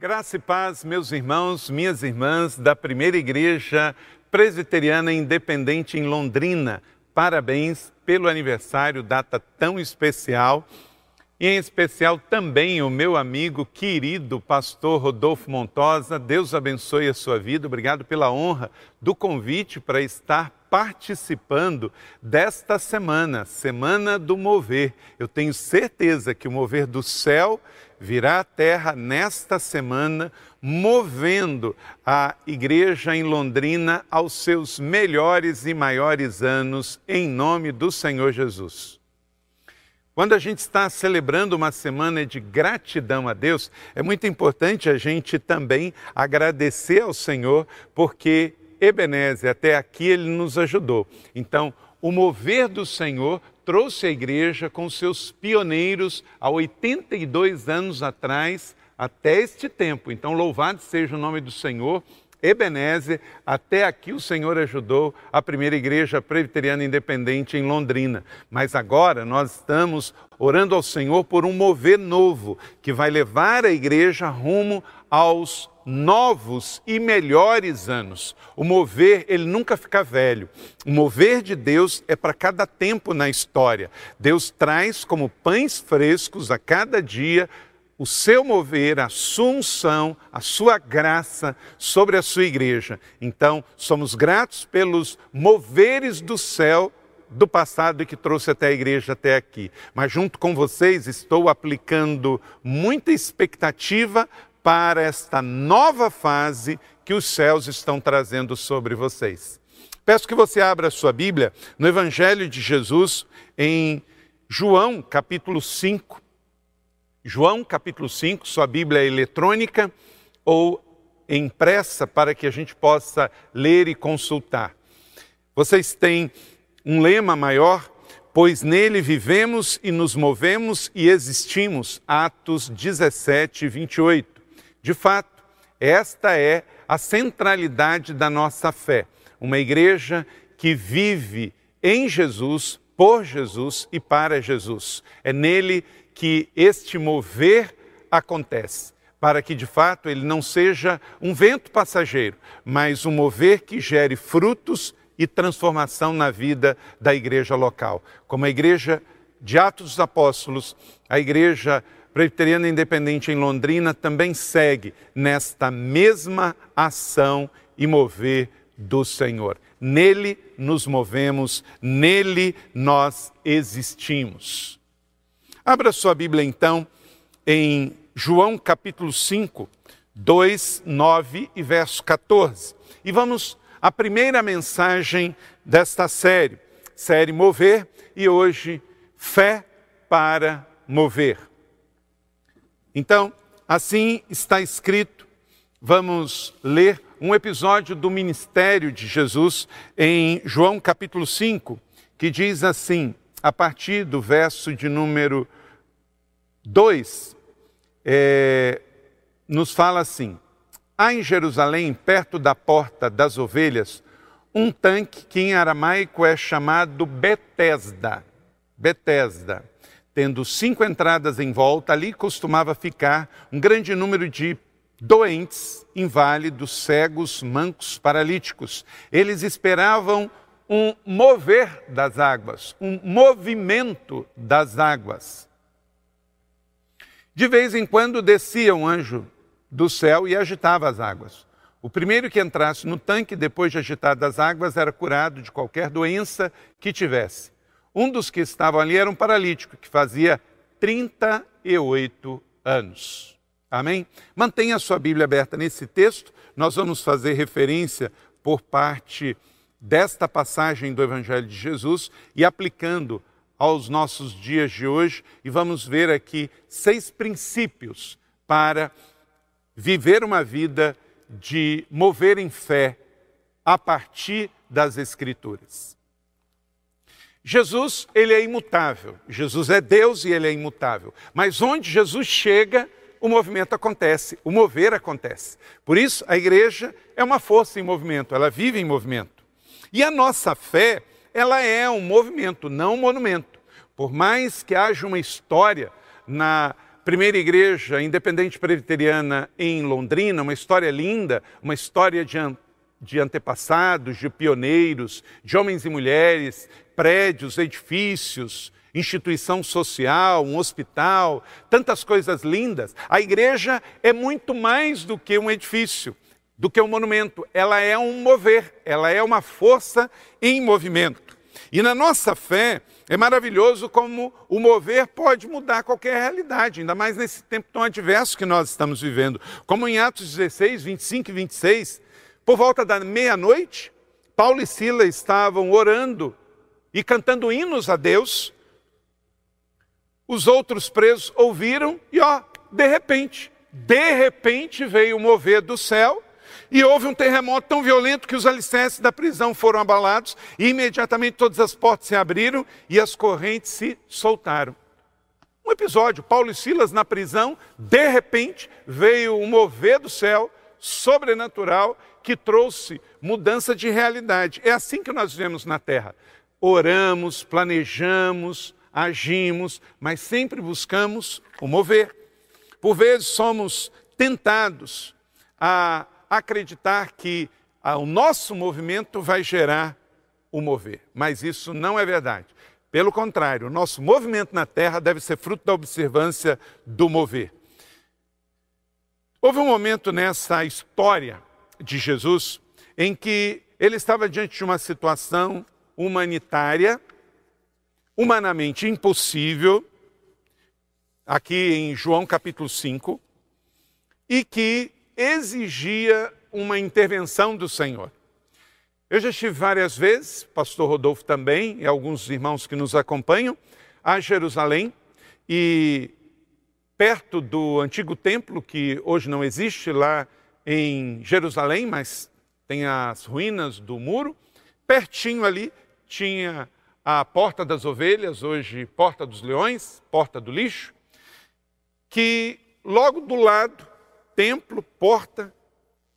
Graça e paz, meus irmãos, minhas irmãs da Primeira Igreja Presbiteriana Independente em Londrina. Parabéns pelo aniversário, data tão especial. E em especial também o meu amigo querido pastor Rodolfo Montosa. Deus abençoe a sua vida. Obrigado pela honra do convite para estar participando desta semana, Semana do Mover. Eu tenho certeza que o mover do céu virá à terra nesta semana, movendo a igreja em Londrina aos seus melhores e maiores anos, em nome do Senhor Jesus. Quando a gente está celebrando uma semana de gratidão a Deus, é muito importante a gente também agradecer ao Senhor, porque Ebenezer, até aqui ele nos ajudou. Então, o mover do Senhor trouxe a igreja com seus pioneiros há 82 anos atrás até este tempo. Então, louvado seja o nome do Senhor. Ebenezer, até aqui o Senhor ajudou a primeira igreja presbiteriana independente em Londrina. Mas agora nós estamos orando ao Senhor por um mover novo que vai levar a igreja rumo aos novos e melhores anos. O mover, ele nunca fica velho. O mover de Deus é para cada tempo na história. Deus traz como pães frescos a cada dia o seu mover, a sua unção, a sua graça sobre a sua igreja. Então, somos gratos pelos moveres do céu do passado e que trouxe até a igreja até aqui. Mas junto com vocês estou aplicando muita expectativa para esta nova fase que os céus estão trazendo sobre vocês. Peço que você abra a sua Bíblia no Evangelho de Jesus em João capítulo 5. João capítulo 5, sua Bíblia é eletrônica ou impressa para que a gente possa ler e consultar. Vocês têm um lema maior, pois nele vivemos e nos movemos e existimos. Atos 17, 28. De fato, esta é a centralidade da nossa fé. Uma igreja que vive em Jesus, por Jesus e para Jesus. É nele que este mover acontece, para que de fato ele não seja um vento passageiro, mas um mover que gere frutos e transformação na vida da igreja local. Como a igreja de Atos dos Apóstolos, a igreja Presbiteriana Independente em Londrina também segue nesta mesma ação e mover do Senhor. Nele nos movemos, nele nós existimos. Abra sua Bíblia então em João capítulo 5, 2, 9 e verso 14. E vamos à primeira mensagem desta série, série Mover, e hoje, Fé para Mover. Então, assim está escrito, vamos ler um episódio do ministério de Jesus em João capítulo 5, que diz assim, a partir do verso de número 2, é, nos fala assim: Há em Jerusalém, perto da porta das ovelhas, um tanque que em aramaico é chamado Betesda. Betesda tendo cinco entradas em volta, ali costumava ficar um grande número de doentes, inválidos, cegos, mancos, paralíticos. Eles esperavam um mover das águas, um movimento das águas. De vez em quando descia um anjo do céu e agitava as águas. O primeiro que entrasse no tanque, depois de agitadas as águas, era curado de qualquer doença que tivesse. Um dos que estavam ali era um paralítico que fazia 38 anos. Amém? Mantenha a sua Bíblia aberta nesse texto. Nós vamos fazer referência por parte desta passagem do Evangelho de Jesus e aplicando aos nossos dias de hoje. E vamos ver aqui seis princípios para viver uma vida de mover em fé a partir das Escrituras. Jesus, ele é imutável. Jesus é Deus e ele é imutável. Mas onde Jesus chega, o movimento acontece, o mover acontece. Por isso, a igreja é uma força em movimento, ela vive em movimento. E a nossa fé, ela é um movimento, não um monumento. Por mais que haja uma história na primeira igreja independente presbiteriana em Londrina, uma história linda, uma história de, de antepassados, de pioneiros, de homens e mulheres, prédios, edifícios, instituição social, um hospital, tantas coisas lindas. A igreja é muito mais do que um edifício, do que um monumento. Ela é um mover, ela é uma força em movimento. E na nossa fé, é maravilhoso como o mover pode mudar qualquer realidade, ainda mais nesse tempo tão adverso que nós estamos vivendo. Como em Atos 16, 25 e 26, por volta da meia-noite, Paulo e Sila estavam orando e cantando hinos a Deus, os outros presos ouviram e, ó, de repente, de repente veio o mover do céu e houve um terremoto tão violento que os alicerces da prisão foram abalados e imediatamente todas as portas se abriram e as correntes se soltaram. Um episódio, Paulo e Silas na prisão, de repente veio um mover do céu sobrenatural que trouxe mudança de realidade. É assim que nós vivemos na terra. Oramos, planejamos, agimos, mas sempre buscamos o mover. Por vezes somos tentados a acreditar que o nosso movimento vai gerar o mover, mas isso não é verdade. Pelo contrário, o nosso movimento na terra deve ser fruto da observância do mover. Houve um momento nessa história de Jesus em que ele estava diante de uma situação humanitária humanamente impossível, aqui em João capítulo 5, e que exigia uma intervenção do Senhor. Eu já estive várias vezes, pastor Rodolfo também, e alguns irmãos que nos acompanham, a Jerusalém, e perto do antigo templo, que hoje não existe lá em Jerusalém, mas tem as ruínas do muro, pertinho ali tinha a Porta das Ovelhas, hoje Porta dos Leões, Porta do Lixo, que logo do lado, templo, porta,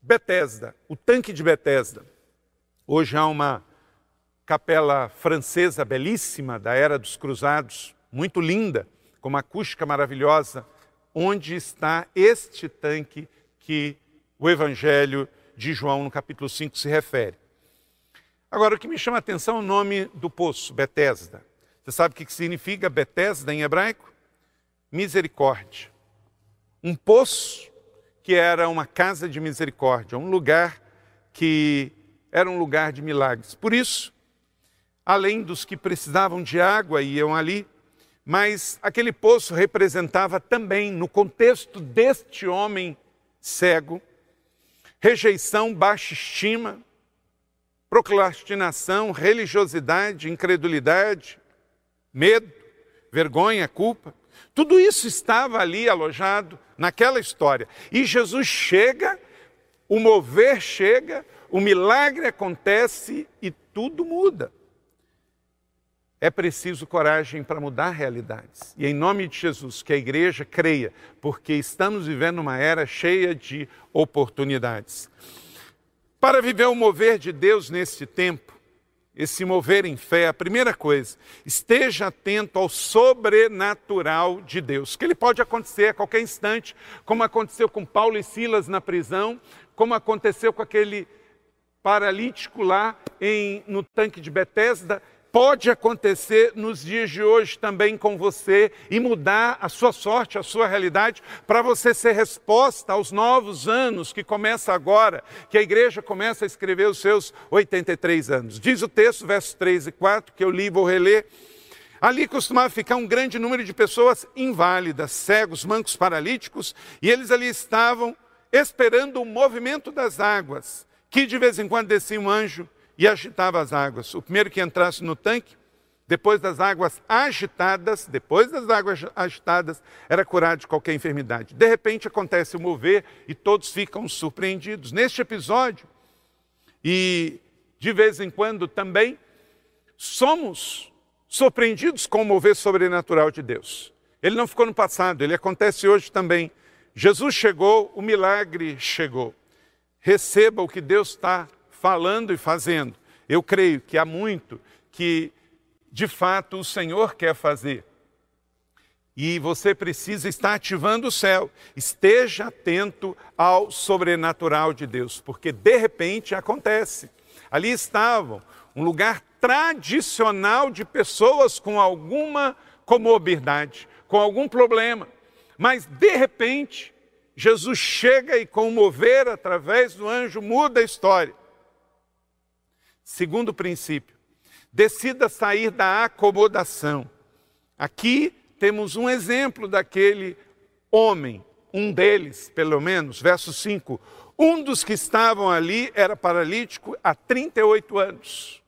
Betesda, o tanque de Betesda. Hoje há uma capela francesa belíssima da Era dos Cruzados, muito linda, com uma acústica maravilhosa, onde está este tanque que o Evangelho de João, no capítulo 5, se refere. Agora, o que me chama a atenção é o nome do poço, Betesda. Você sabe o que significa Betesda em hebraico? Misericórdia. Um poço que era uma casa de misericórdia, um lugar que era um lugar de milagres. Por isso, além dos que precisavam de água iam ali, mas aquele poço representava também, no contexto deste homem cego, rejeição, baixa estima, procrastinação, religiosidade, incredulidade, medo, vergonha, culpa. Tudo isso estava ali alojado naquela história. E Jesus chega, o mover chega, o milagre acontece e tudo muda. É preciso coragem para mudar realidades. E em nome de Jesus, que a igreja creia, porque estamos vivendo uma era cheia de oportunidades. Para viver o mover de Deus neste tempo, esse mover em fé, a primeira coisa, esteja atento ao sobrenatural de Deus, que ele pode acontecer a qualquer instante, como aconteceu com Paulo e Silas na prisão, como aconteceu com aquele paralítico lá em, no tanque de Betesda, pode acontecer nos dias de hoje também com você e mudar a sua sorte, a sua realidade, para você ser resposta aos novos anos que começa agora, que a igreja começa a escrever os seus 83 anos. Diz o texto, versos 3 e 4, que eu li e vou reler. Ali costumava ficar um grande número de pessoas inválidas, cegos, mancos, paralíticos, e eles ali estavam esperando o movimento das águas, que de vez em quando descia um anjo e agitava as águas. O primeiro que entrasse no tanque, depois das águas agitadas, depois das águas agitadas, era curado de qualquer enfermidade. De repente acontece o mover e todos ficam surpreendidos. Neste episódio, e de vez em quando também, somos surpreendidos com o mover sobrenatural de Deus. Ele não ficou no passado, ele acontece hoje também. Jesus chegou, o milagre chegou. Receba o que Deus está falando e fazendo. Eu creio que há muito que, de fato, o Senhor quer fazer. E você precisa estar ativando o céu. Esteja atento ao sobrenatural de Deus, porque de repente acontece. Ali estavam um lugar tradicional de pessoas com alguma comorbidade, com algum problema. Mas de repente, Jesus chega e com mover através do anjo muda a história. Segundo princípio, decida sair da acomodação. Aqui temos um exemplo daquele homem, um deles, pelo menos, verso 5. Um dos que estavam ali era paralítico há 38 anos.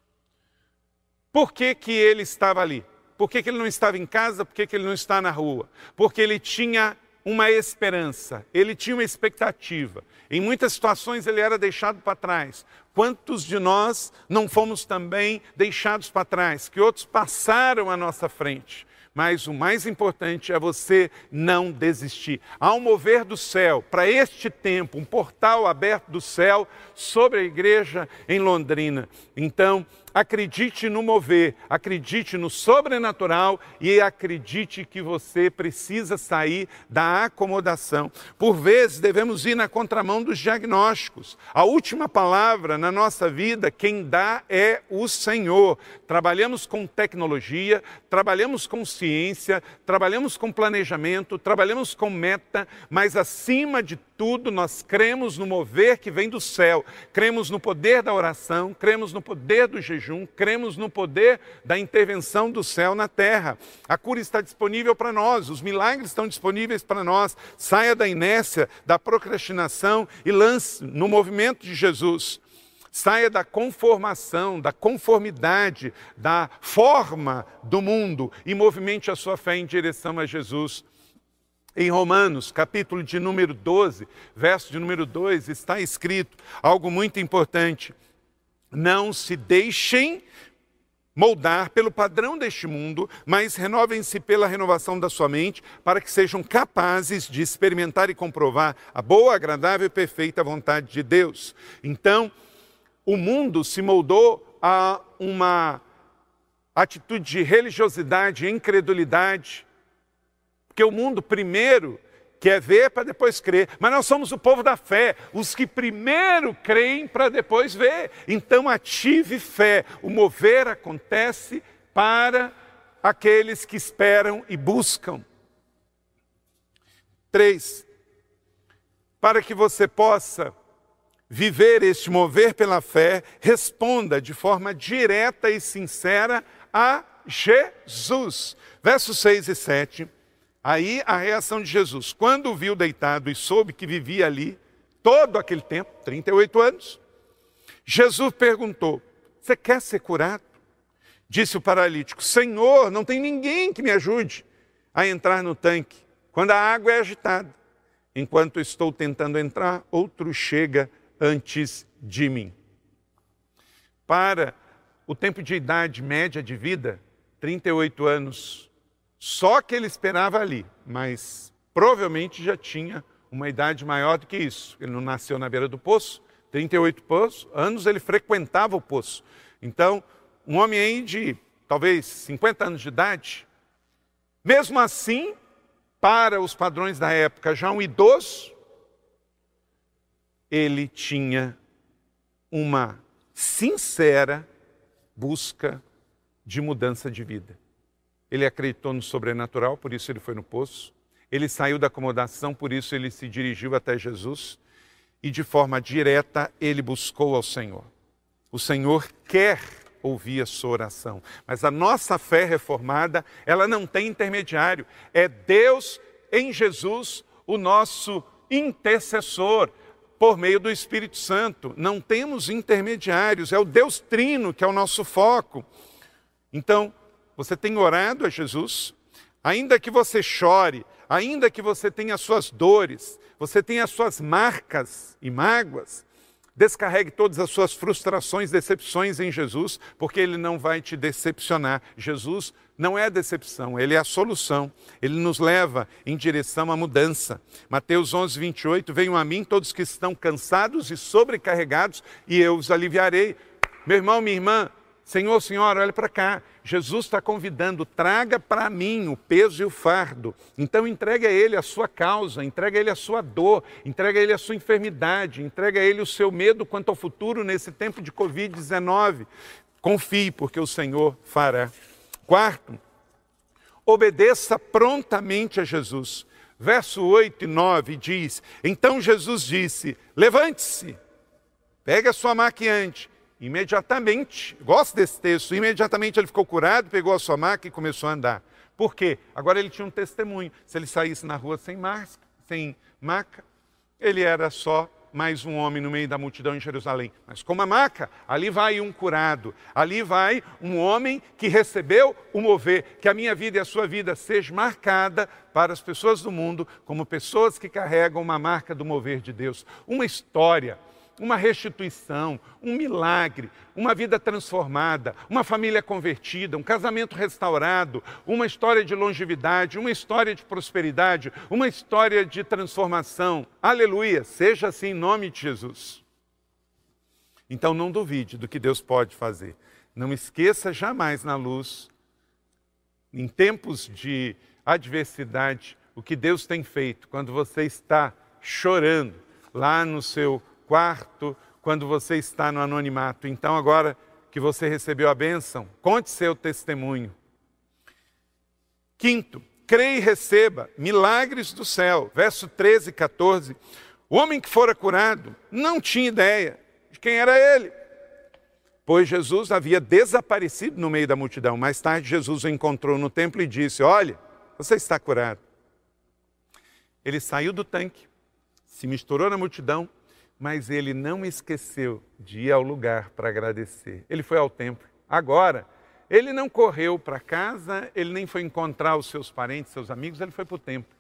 Por que, que ele estava ali? Por que, que ele não estava em casa? Por que, que ele não está na rua? Porque ele tinha uma esperança, ele tinha uma expectativa. Em muitas situações ele era deixado para trás. Quantos de nós não fomos também deixados para trás? Que outros passaram à nossa frente? Mas o mais importante é você não desistir. Um mover do céu para este tempo, um portal aberto do céu sobre a igreja em Londrina. Então, acredite no mover, acredite no sobrenatural e acredite que você precisa sair da acomodação. Por vezes devemos ir na contramão dos diagnósticos. A última palavra na nossa vida, quem dá é o Senhor. Trabalhamos com tecnologia, trabalhamos com ciência, trabalhamos com planejamento, trabalhamos com meta, mas acima de tudo nós cremos no mover que vem do céu, cremos no poder da oração, cremos no poder do jejum jejum, cremos no poder da intervenção do céu na terra. A cura está disponível para nós, os milagres estão disponíveis para nós. Saia da inércia, da procrastinação e lance no movimento de Jesus. Saia da conformação, da conformidade, da forma do mundo e movimente a sua fé em direção a Jesus. Em Romanos, capítulo de número 12, verso de número 2, está escrito algo muito importante. Não se deixem moldar pelo padrão deste mundo, mas renovem-se pela renovação da sua mente, para que sejam capazes de experimentar e comprovar a boa, agradável e perfeita vontade de Deus. Então, o mundo se moldou a uma atitude de religiosidade, incredulidade, porque o mundo primeiro quer ver para depois crer. Mas nós somos o povo da fé, os que primeiro creem para depois ver. Então ative fé. O mover acontece para aqueles que esperam e buscam. Três, para que você possa viver este mover pela fé, responda de forma direta e sincera a Jesus. Versos 6 e 7 Aí a reação de Jesus, quando o viu deitado e soube que vivia ali todo aquele tempo, 38 anos, Jesus perguntou: Você quer ser curado? Disse o paralítico: Senhor, não tem ninguém que me ajude a entrar no tanque quando a água é agitada. Enquanto estou tentando entrar, outro chega antes de mim. Para o tempo de idade média de vida, 38 anos, só que ele esperava ali, mas provavelmente já tinha uma idade maior do que isso. Ele não nasceu na beira do poço, 38 poços, anos ele frequentava o poço. Então, um homem aí de talvez 50 anos de idade, mesmo assim, para os padrões da época, já um idoso, ele tinha uma sincera busca de mudança de vida. Ele acreditou no sobrenatural, por isso ele foi no poço. Ele saiu da acomodação, por isso ele se dirigiu até Jesus. E de forma direta ele buscou ao Senhor. O Senhor quer ouvir a sua oração. Mas a nossa fé reformada, ela não tem intermediário. É Deus em Jesus, o nosso intercessor, por meio do Espírito Santo. Não temos intermediários, é o Deus Trino que é o nosso foco. Então, você tem orado a Jesus? Ainda que você chore, ainda que você tenha suas dores, você tenha suas marcas e mágoas, descarregue todas as suas frustrações, decepções em Jesus, porque Ele não vai te decepcionar. Jesus não é a decepção, Ele é a solução. Ele nos leva em direção à mudança. Mateus 11, 28, venham a mim todos que estão cansados e sobrecarregados, e eu os aliviarei. Meu irmão, minha irmã, Senhor, Senhora, olha para cá. Jesus está convidando, traga para mim o peso e o fardo. Então entregue a Ele a sua causa, entregue a Ele a sua dor, entregue a Ele a sua enfermidade, entregue a Ele o seu medo quanto ao futuro nesse tempo de Covid-19. Confie, porque o Senhor fará. Quarto, obedeça prontamente a Jesus. Verso 8 e 9 diz: Então Jesus disse: Levante-se, pegue a sua maquiante Imediatamente, gosto desse texto, imediatamente ele ficou curado, pegou a sua maca e começou a andar. Por quê? Agora ele tinha um testemunho. Se ele saísse na rua sem, máscara, sem maca, ele era só mais um homem no meio da multidão em Jerusalém. Mas com uma maca, ali vai um curado, ali vai um homem que recebeu o mover, que a minha vida e a sua vida seja marcada para as pessoas do mundo como pessoas que carregam uma marca do mover de Deus. Uma história uma restituição, um milagre, uma vida transformada, uma família convertida, um casamento restaurado, uma história de longevidade, uma história de prosperidade, uma história de transformação. Aleluia! Seja assim em nome de Jesus. Então não duvide do que Deus pode fazer. Não esqueça jamais na luz, em tempos de adversidade, o que Deus tem feito quando você está chorando lá no seu quarto, quando você está no anonimato. Então, agora que você recebeu a bênção, conte seu testemunho. Quinto, creia e receba milagres do céu. Verso 13 e 14. O homem que fora curado não tinha ideia de quem era ele, pois Jesus havia desaparecido no meio da multidão. Mais tarde, Jesus o encontrou no templo e disse: Olha, você está curado. Ele saiu do tanque, se misturou na multidão mas ele não esqueceu de ir ao lugar para agradecer. Ele foi ao templo. Agora, ele não correu para casa, ele nem foi encontrar os seus parentes, seus amigos, ele foi para o templo.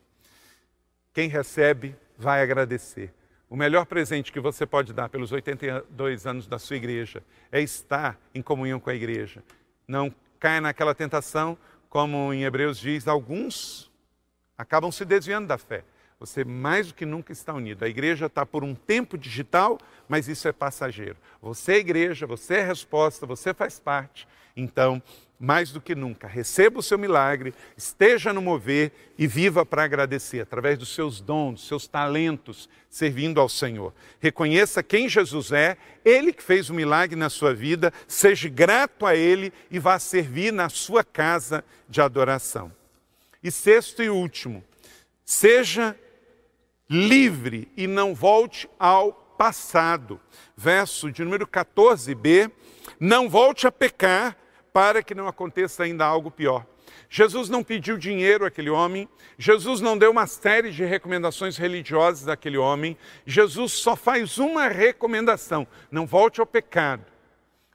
Quem recebe vai agradecer. O melhor presente que você pode dar pelos 82 anos da sua igreja é estar em comunhão com a igreja. Não caia naquela tentação, como em Hebreus diz, alguns acabam se desviando da fé. Você mais do que nunca está unido. A igreja está por um tempo digital, mas isso é passageiro. Você é igreja, você é resposta, você faz parte. Então, mais do que nunca, receba o seu milagre, esteja no mover e viva para agradecer, através dos seus dons, dos seus talentos, servindo ao Senhor. Reconheça quem Jesus é, Ele que fez o milagre na sua vida, seja grato a Ele e vá servir na sua casa de adoração. E sexto e último, seja livre e não volte ao passado. Verso de número 14b: Não volte a pecar para que não aconteça ainda algo pior. Jesus não pediu dinheiro àquele homem, Jesus não deu uma série de recomendações religiosas àquele homem, Jesus só faz uma recomendação: não volte ao pecado.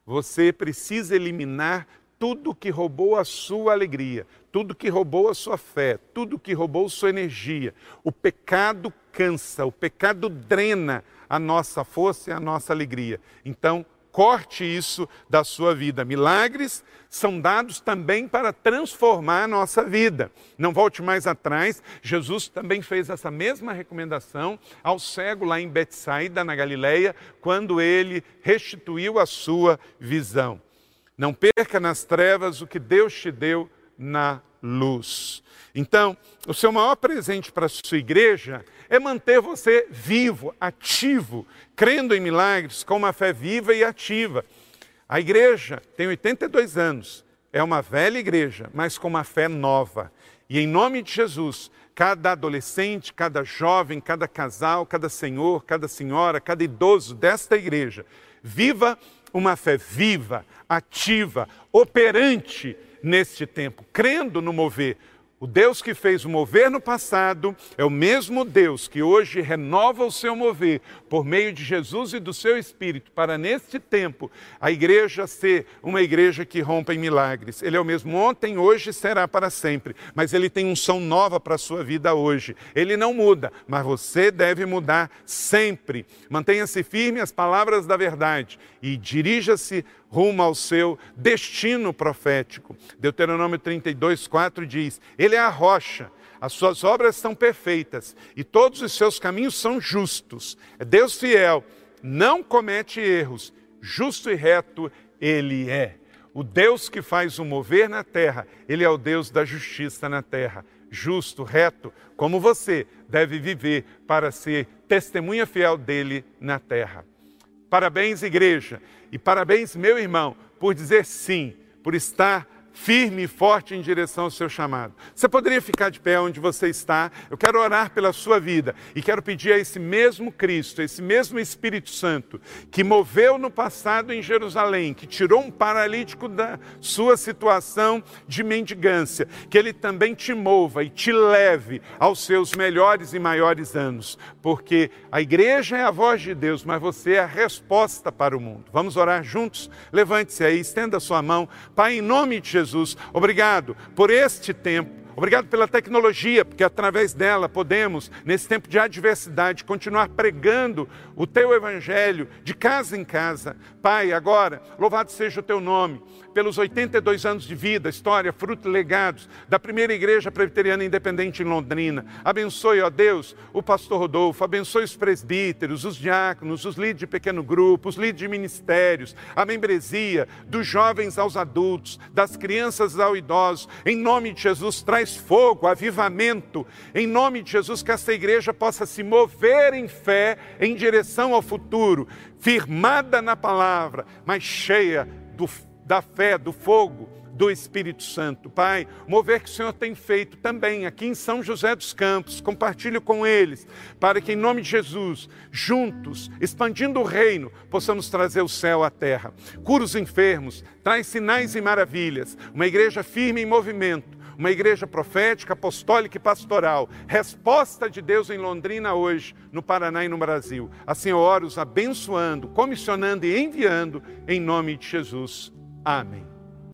Você precisa eliminar tudo que roubou a sua alegria, tudo que roubou a sua fé, tudo que roubou sua energia. O pecado cansa, o pecado drena a nossa força e a nossa alegria. Então, corte isso da sua vida. Milagres são dados também para transformar a nossa vida. Não volte mais atrás. Jesus também fez essa mesma recomendação ao cego lá em Betsaida, na Galileia, quando ele restituiu a sua visão. Não perca nas trevas o que Deus te deu na luz. Então, o seu maior presente para a sua igreja é manter você vivo, ativo, crendo em milagres com uma fé viva e ativa. A igreja tem 82 anos, é uma velha igreja, mas com uma fé nova. E em nome de Jesus, cada adolescente, cada jovem, cada casal, cada senhor, cada senhora, cada idoso desta igreja, viva uma fé viva, ativa, operante neste tempo, crendo no mover. O Deus que fez o mover no passado é o mesmo Deus que hoje renova o seu mover por meio de Jesus e do seu Espírito, para neste tempo a igreja ser uma igreja que rompa em milagres. Ele é o mesmo ontem, hoje e será para sempre, mas ele tem unção nova para a sua vida hoje. Ele não muda, mas você deve mudar sempre. Mantenha-se firme às palavras da verdade e dirija-se rumo ao seu destino profético. Deuteronômio 32, 4 diz: Ele é a rocha, as suas obras são perfeitas e todos os seus caminhos são justos. É Deus fiel, não comete erros, justo e reto Ele é. O Deus que faz o mover na terra, ele é o Deus da justiça na terra. Justo, reto, como você deve viver para ser testemunha fiel dele na terra. Parabéns, igreja, e parabéns, meu irmão, por dizer sim, por estar firme e forte em direção ao seu chamado. Você poderia ficar de pé onde você está? Eu quero orar pela sua vida e quero pedir a esse mesmo Cristo, esse mesmo Espírito Santo, que moveu no passado em Jerusalém, que tirou um paralítico da sua situação de mendigância, que ele também te mova e te leve aos seus melhores e maiores anos, porque a igreja é a voz de Deus, mas você é a resposta para o mundo. Vamos orar juntos? Levante-se aí, estenda a sua mão. Pai, em nome de Jesus, Jesus. Obrigado por este tempo. Obrigado pela tecnologia, porque através dela podemos, nesse tempo de adversidade, continuar pregando o teu evangelho de casa em casa. Pai, agora, louvado seja o teu nome pelos 82 anos de vida, história, fruto e legados da primeira igreja presbiteriana independente em Londrina. Abençoe, ó Deus, o pastor Rodolfo, abençoe os presbíteros, os diáconos, os líderes de pequeno grupo, os líderes de ministérios, a membresia, dos jovens aos adultos, das crianças aos idosos. Em nome de Jesus, traz fogo, avivamento. Em nome de Jesus, que essa igreja possa se mover em fé em direção ao futuro, firmada na palavra, mas cheia do da fé, do fogo do Espírito Santo. Pai, mover que o Senhor tem feito também aqui em São José dos Campos, compartilho com eles, para que em nome de Jesus, juntos, expandindo o reino, possamos trazer o céu à terra. Cura os enfermos, traz sinais e maravilhas, uma igreja firme em movimento, uma igreja profética, apostólica e pastoral. Resposta de Deus em Londrina hoje, no Paraná e no Brasil. Assim eu oro os abençoando, comissionando e enviando em nome de Jesus. Amém.